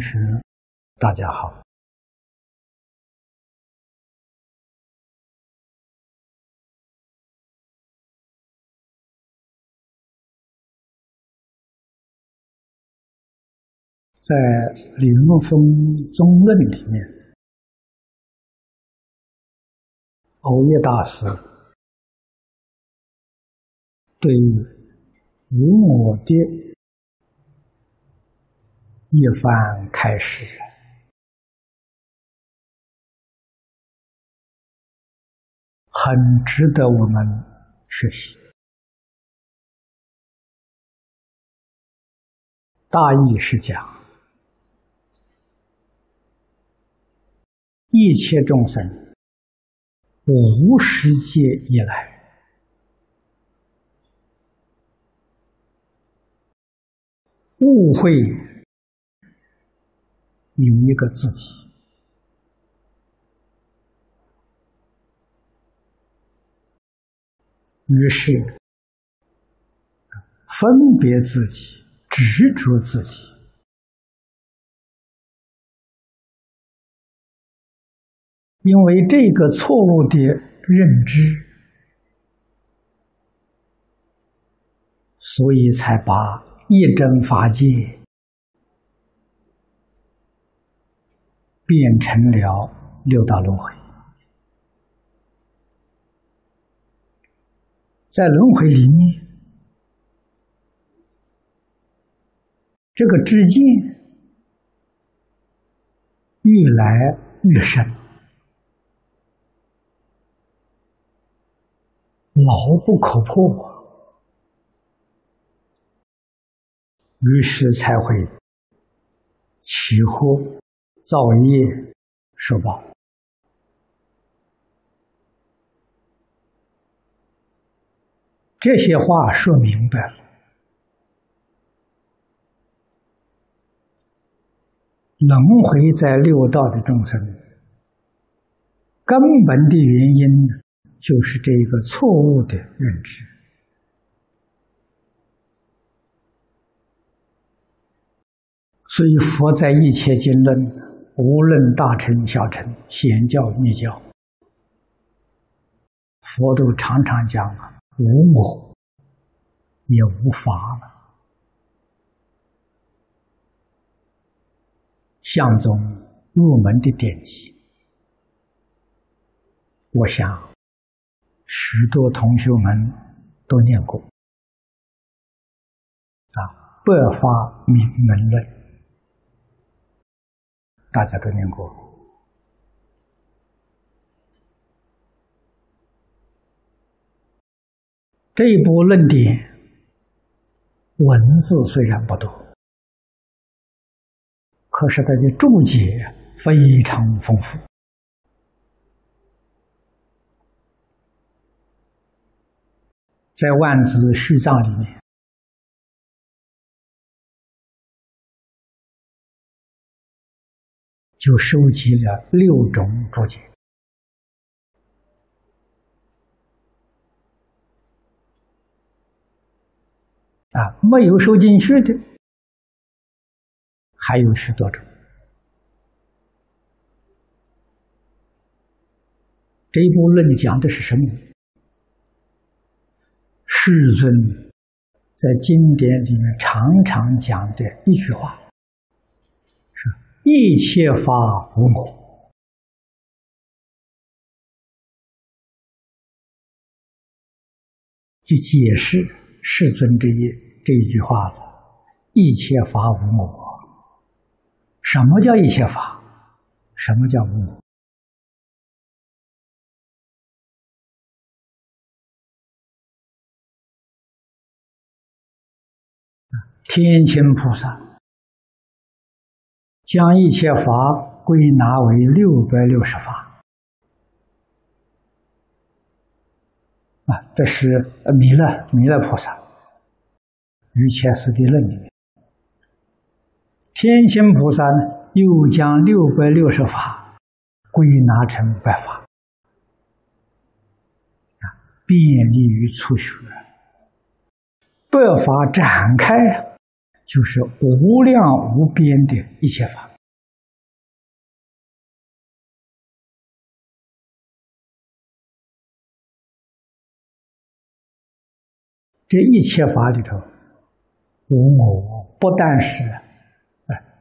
各位同学，大家好。在《李若风中论》里面，欧耶大师对于无我的。一番开始，很值得我们学习。大意是讲，一切众生无世界以来，误会。有一个自己，于是分别自己，执着自己，因为这个错误的认知，所以才把一真法界。变成了六道轮回，在轮回里面，这个知见越来越深，牢不可破，于是才会起惑。造业受报，这些话说明白了。轮回在六道的众生，根本的原因呢，就是这个错误的认知。所以佛在一切经论。无论大乘小乘，显教密教，佛都常常讲啊，无我，也无法了。相宗入门的典籍，我想许多同学们都念过啊，《百法明门论》。大家都念过这一部论点，文字虽然不多，可是它的注解非常丰富。在《万字序藏》里面。就收集了六种注解啊，没有收进去的还有许多种。这一部论讲的是什么？世尊在经典里面常常讲的一句话是。一切法无我，就解释世尊这一这一句话了。一切法无我，什么叫一切法？什么叫无我？天亲菩萨。将一切法归纳为六百六十法啊，这是弥勒弥勒菩萨于切斯地论里面。天心菩萨呢，又将六百六十法归纳成百法啊，便利于初学。百法展开，就是无量无边的一切法。这一切法里头，无我，不但是，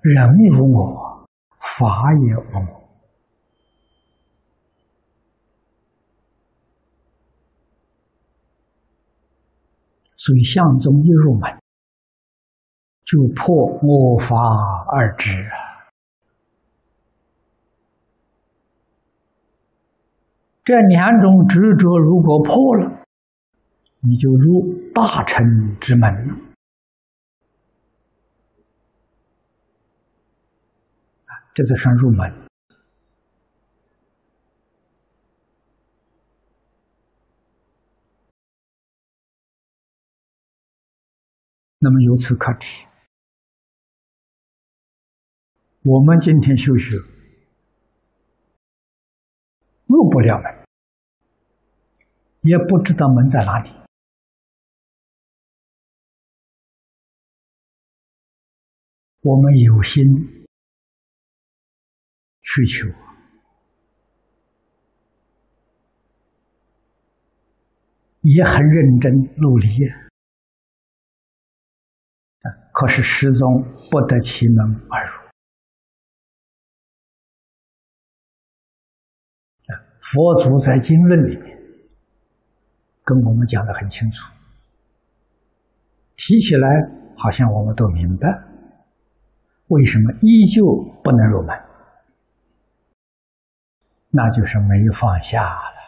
人无我，法也无我。所以相宗一入门，就破我法二执啊！这两种执着如果破了，你就入大乘之门了这就算入门。那么由此可知，我们今天修学入不了门，也不知道门在哪里。我们有心去求，也很认真努力。可是始终不得其门而入。佛祖在经论里面跟我们讲的很清楚，提起来好像我们都明白，为什么依旧不能入门？那就是没放下了。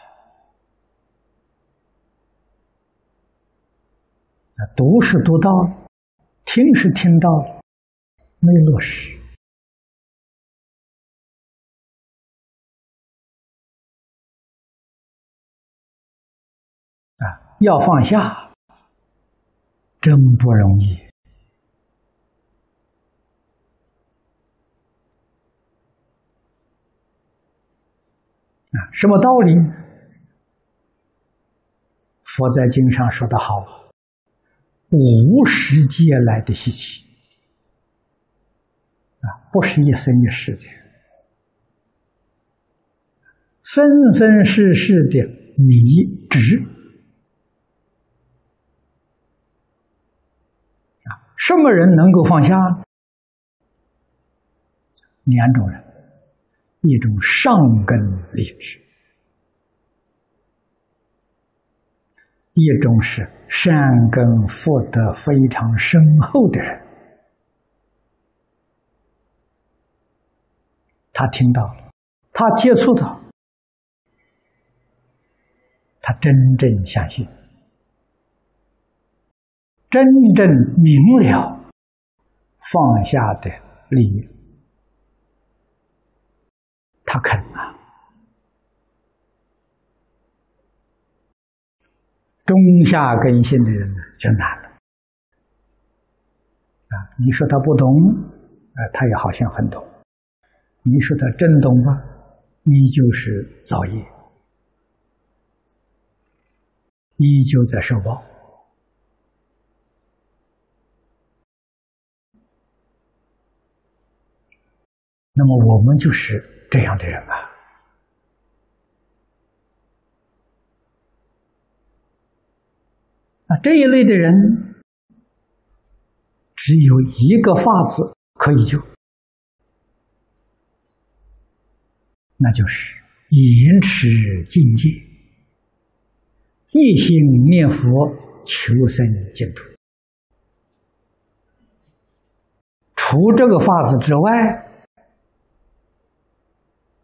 那读是读到了。听是听到了，没落实要放下，真不容易啊！什么道理？佛在经上说的好。无时劫来的习气啊，不是一生一世的，生生世世的迷执啊。什么人能够放下？两种人，一种上根立志。一种是善根福德非常深厚的人，他听到了，他接触到，他真正相信，真正明了放下的利益，他肯啊。中下根性的人呢，就难了。啊，你说他不懂，啊，他也好像很懂；你说他真懂吧，依旧是造业，依旧在受报。那么我们就是这样的人啊。啊，这一类的人，只有一个法子可以救，那就是延迟境界，一心念佛求生净土。除这个法子之外，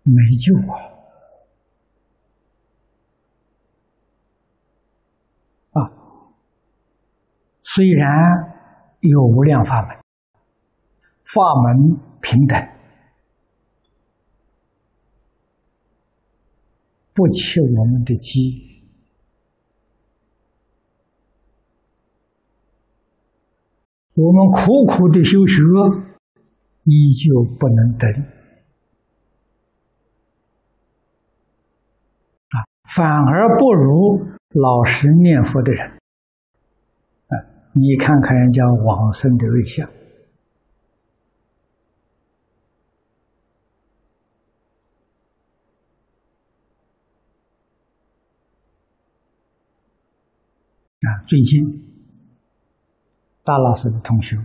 没救啊！啊虽然有无量法门，法门平等，不切我们的机，我们苦苦的修学，依旧不能得力反而不如老实念佛的人。你看看人家往生的瑞相，啊，最近大老师的同学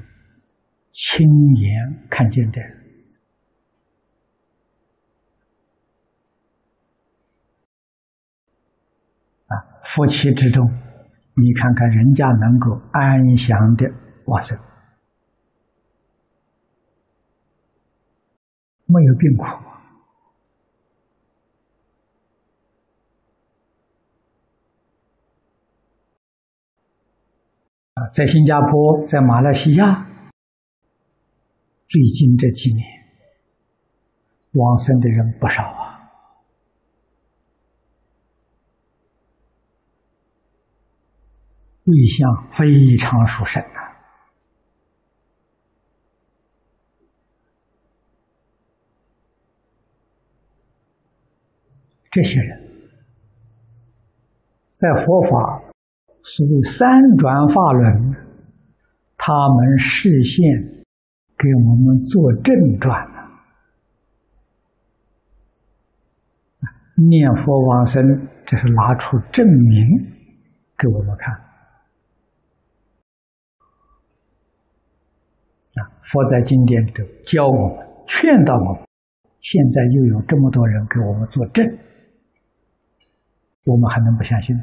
亲眼看见的。夫妻之中，你看看人家能够安详的往生，没有病苦。在新加坡，在马来西亚，最近这几年，往生的人不少啊，对象非常殊胜啊。这些人，在佛法。所谓三转法轮，他们视线给我们做正转了。念佛往生，这是拿出证明给我们看。啊，佛在经典里头教我们，劝导我们，现在又有这么多人给我们作证，我们还能不相信吗？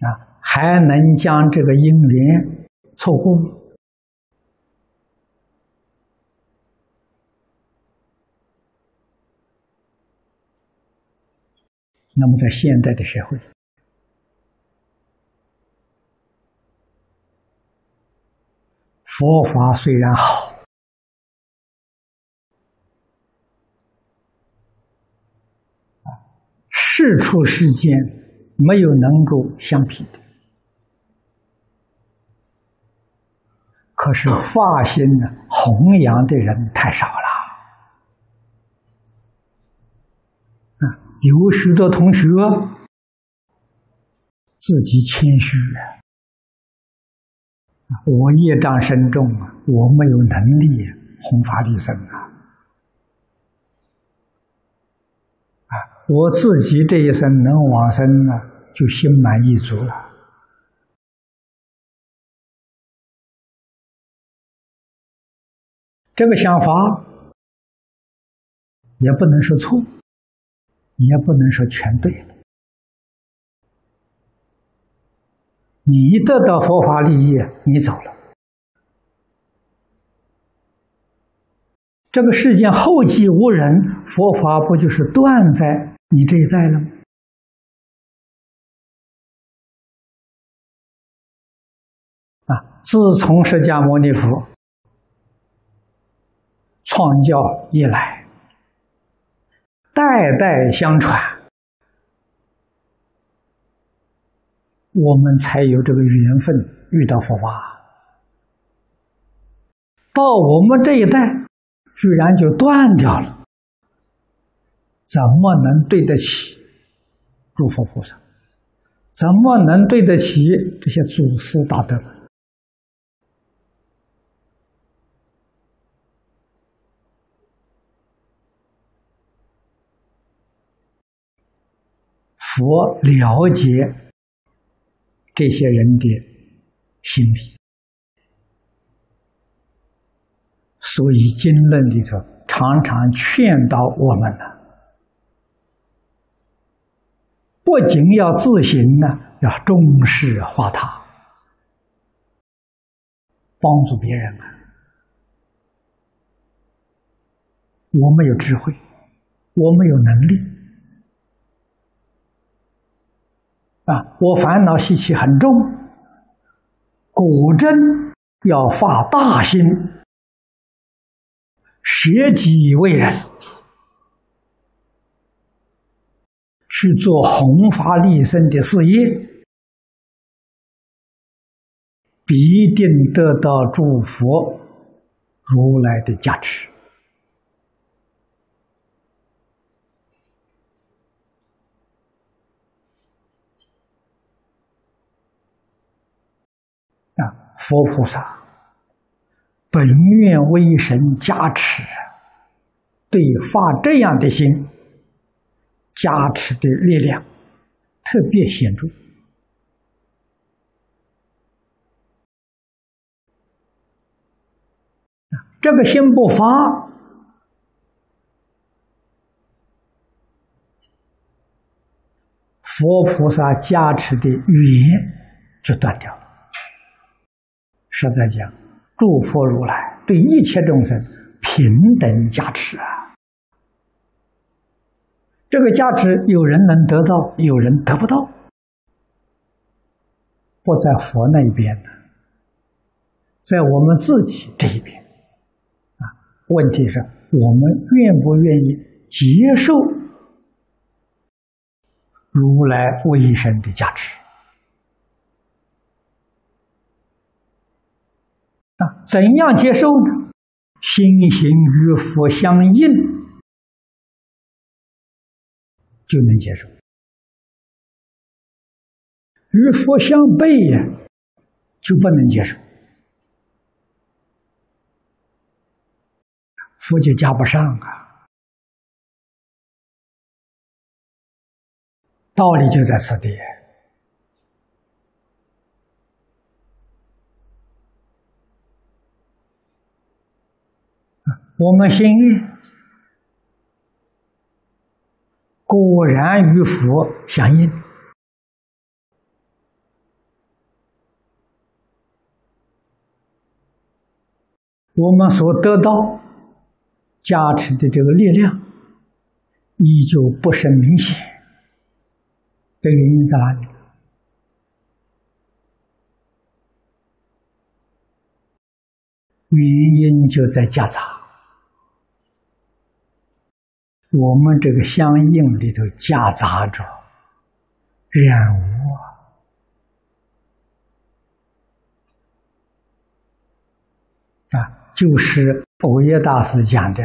啊，还能将这个因缘错过吗？那么，在现代的社会，佛法虽然好，事出世间。没有能够相比的，可是发心呢，弘扬的人太少了。啊，有许多同学自己谦虚啊，我业障深重啊，我没有能力弘法利生啊。啊我自己这一生能往生呢，就心满意足了。这个想法也不能说错，也不能说全对。你得到佛法利益，你走了。这个世间后继无人，佛法不就是断在？你这一代了吗？啊！自从释迦牟尼佛创教以来，代代相传，我们才有这个缘分遇到佛法。到我们这一代，居然就断掉了。怎么能对得起诸佛菩萨？怎么能对得起这些祖师大德？佛了解这些人的心理，所以经论里头常常劝导我们呢。不仅要自行呢，要重视化他，帮助别人啊！我没有智慧，我没有能力啊！我烦恼习气很重，果真要发大心，舍己为人。去做弘法利生的事业，必定得到诸佛如来的加持。啊，佛菩萨本愿为神加持，对发这样的心。加持的力量特别显著。这个心不发，佛菩萨加持的语言就断掉了。实在讲，诸佛如来对一切众生平等加持啊！这个加持，有人能得到，有人得不到，不在佛那一边呢，在我们自己这一边。啊问题是我们愿不愿意接受如来威神的加持？啊，怎样接受呢？心行与佛相应，就能接受；与佛相背呀，就不能接受。佛就加不上啊，道理就在此地。我们心果然与佛相应，我们所得到。加持的这个力量依旧不甚明显，原因在哪里？原因就在夹杂，我们这个相应里头夹杂着染污啊，啊就是。欧耶大师讲的，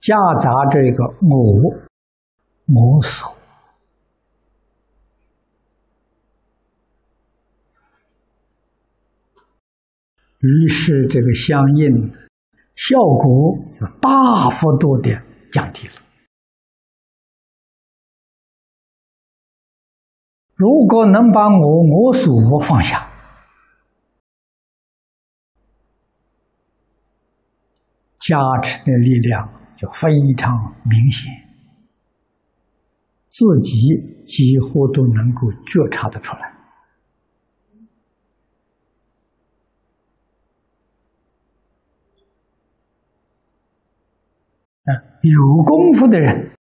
夹杂这个我、我所，于是这个相应效果就大幅度的降低了。如果能把我、我所放下。加持的力量就非常明显，自己几乎都能够觉察得出来。啊，有功夫的人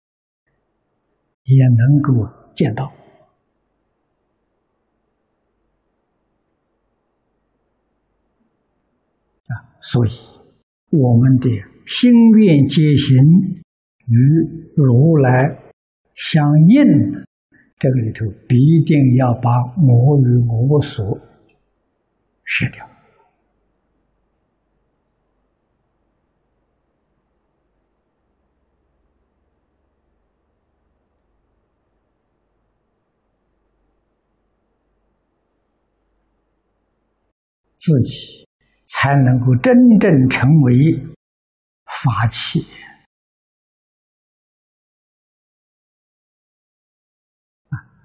也能够见到啊，所以。我们的心愿皆行与如来相应，这个里头必定要把我与我所舍掉，自己。才能够真正成为法器，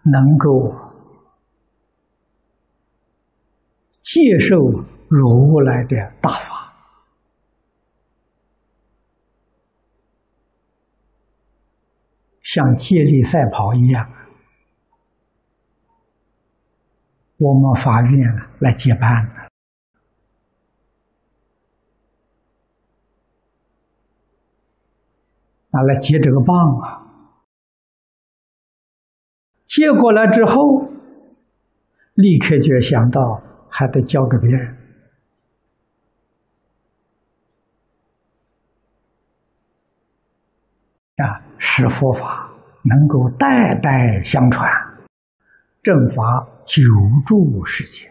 能够接受如来的大法，像接力赛跑一样，我们法院来接班。拿来接这个棒啊！接过来之后，立刻就想到还得交给别人啊，使佛法能够代代相传，正法久住世间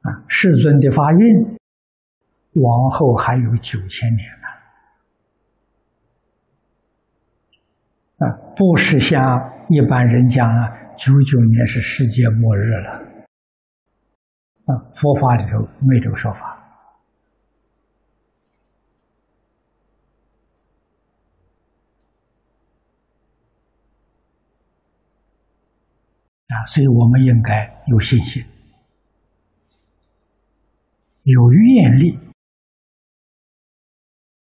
啊，世尊的法运。往后还有九千年呢。啊，不是像一般人讲啊，九九年是世界末日了。啊，佛法里头没这个说法。啊，所以我们应该有信心。有愿力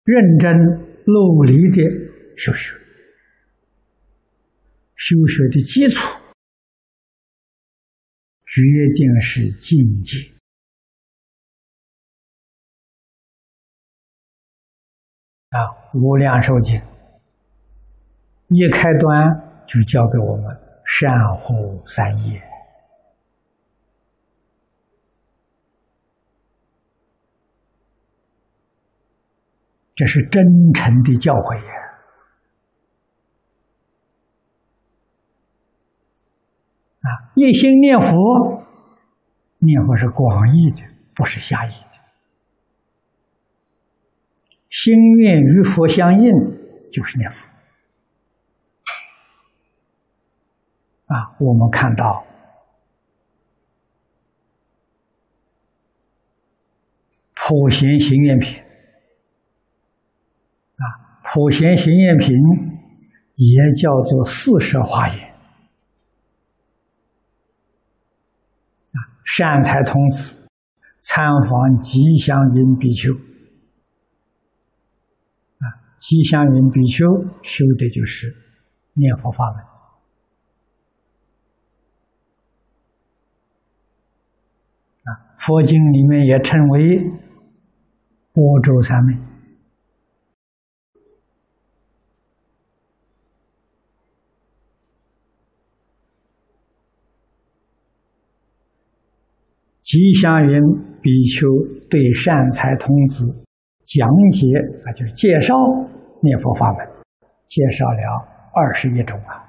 认真努力的修学，修学的基础决定是境界啊，《无量寿经》一开端就教给我们。善护三业，这是真诚的教诲呀！啊，一心念佛，念佛是广义的，不是狭义的。心愿与佛相应，就是念佛。啊，我们看到普贤行愿品，普贤行愿品也叫做四摄华严啊，善财童子参访吉祥云比丘。啊，吉祥云比丘修的就是念佛法门。佛经里面也称为波州三昧，吉祥云比丘对善财童子讲解啊，就是介绍念佛法门，介绍了二十一种啊。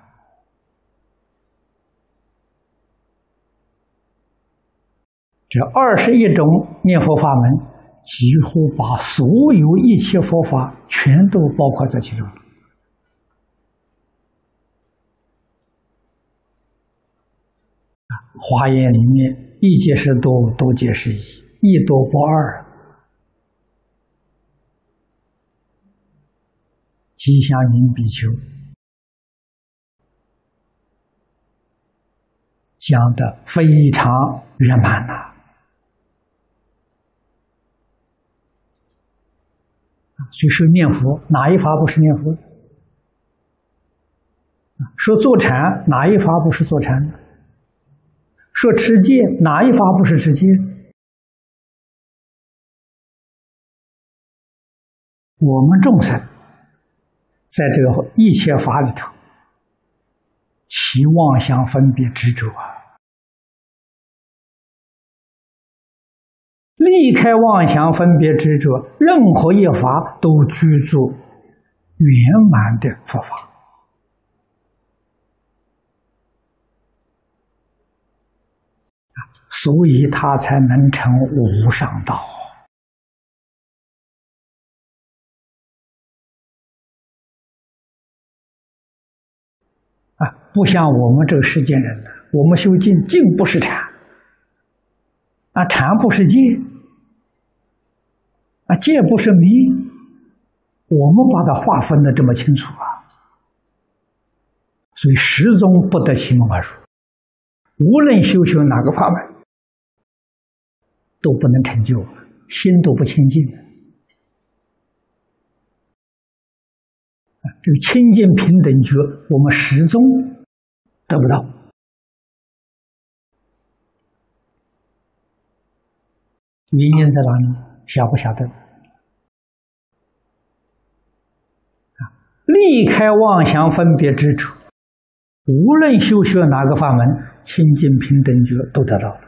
这二十一种念佛法门，几乎把所有一切佛法全都包括在其中。啊，华严里面一解释多，多解释一，一多不二。吉祥云比丘讲的非常圆满呐。所以说念佛哪一法不是念佛？说坐禅哪一法不是坐禅？说持戒哪一法不是持戒？我们众生在这个一切法里头，其妄想分别执着啊。离开妄想分别执着，任何一法都居住圆满的佛法所以他才能成无上道啊！不像我们这个世间人呢，我们修静，静不是禅啊，禅不是戒。啊，戒不是迷，我们把它划分的这么清楚啊，所以始终不得其门而入。无论修学哪个法门，都不能成就，心都不清净。啊，这个清净平等觉，我们始终得不到。原因在哪里？晓不晓得？啊，离开妄想分别之处，无论修学哪个法门，清净平等觉都得到了。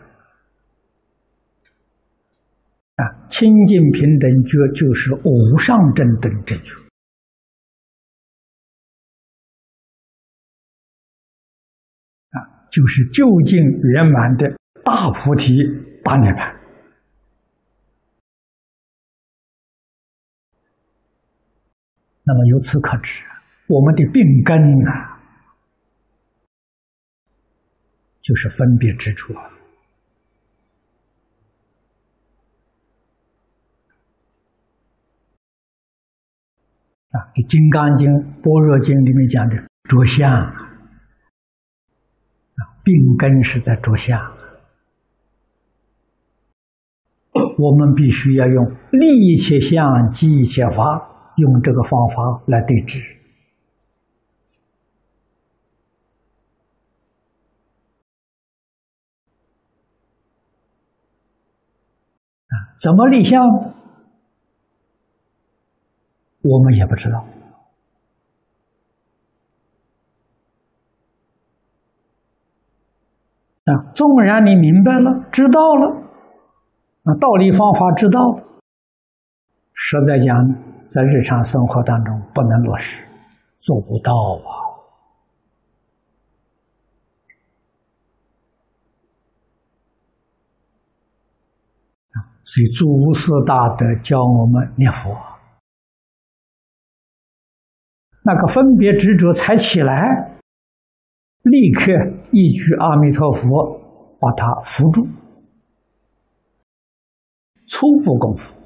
啊，清净平等觉就是无上正等正觉，啊，就是究竟圆满的大菩提大涅槃。那么由此可知，我们的病根啊，就是分别之处啊。啊，《这金刚经》《般若经》里面讲的着相啊，病根是在着相，我们必须要用立一切相，即一切法，用这个方法来对治。啊，怎么立相？我们也不知道。啊，纵然你明白了、知道了，那道理方法知道，实在讲，在日常生活当中不能落实，做不到啊。所以诸事大德教我们念佛，那个分别执着才起来。立刻一句阿弥陀佛，把它扶住。初步功夫，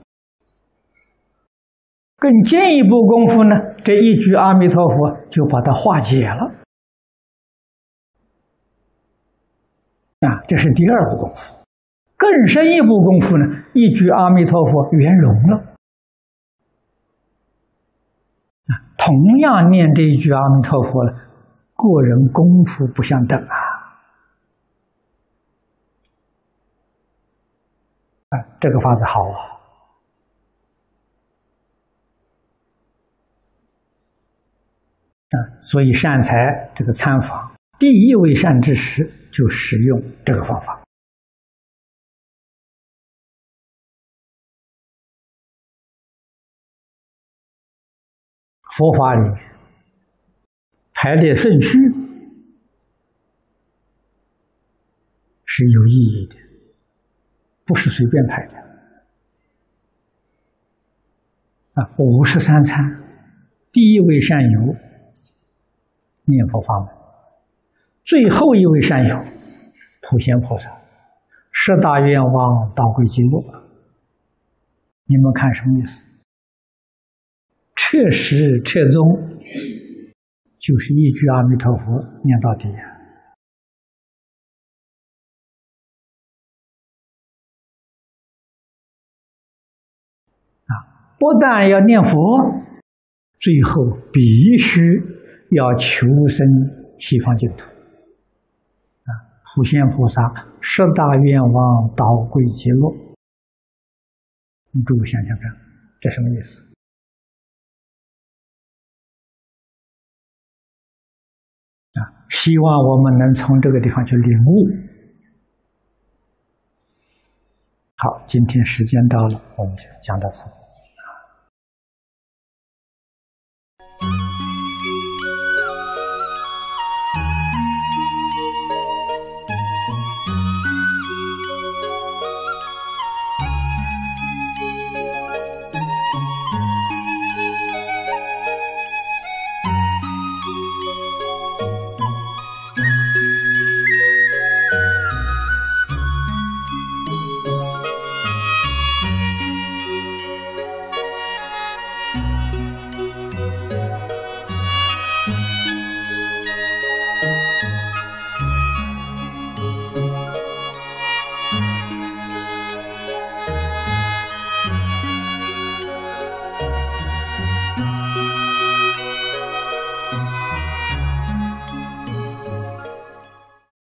更进一步功夫呢？这一句阿弥陀佛就把它化解了。啊，这是第二步功夫。更深一步功夫呢？一句阿弥陀佛圆融了。啊，同样念这一句阿弥陀佛了。个人功夫不相等啊！啊，这个法子好啊！啊，所以善财这个参访，第一位善知识就使用这个方法。佛法里面。排列顺序是有意义的，不是随便排的。啊，五十三参，第一位善友念佛法门，最后一位善友普贤菩萨，十大愿望导归经络，你们看什么意思？彻实彻宗。就是一句阿弥陀佛念到底呀啊！不但要念佛，最后必须要求生西方净土啊！普贤菩萨十大愿望导归极乐，你诸位想想看，这什么意思？啊，希望我们能从这个地方去领悟。好，今天时间到了，我们就讲到此。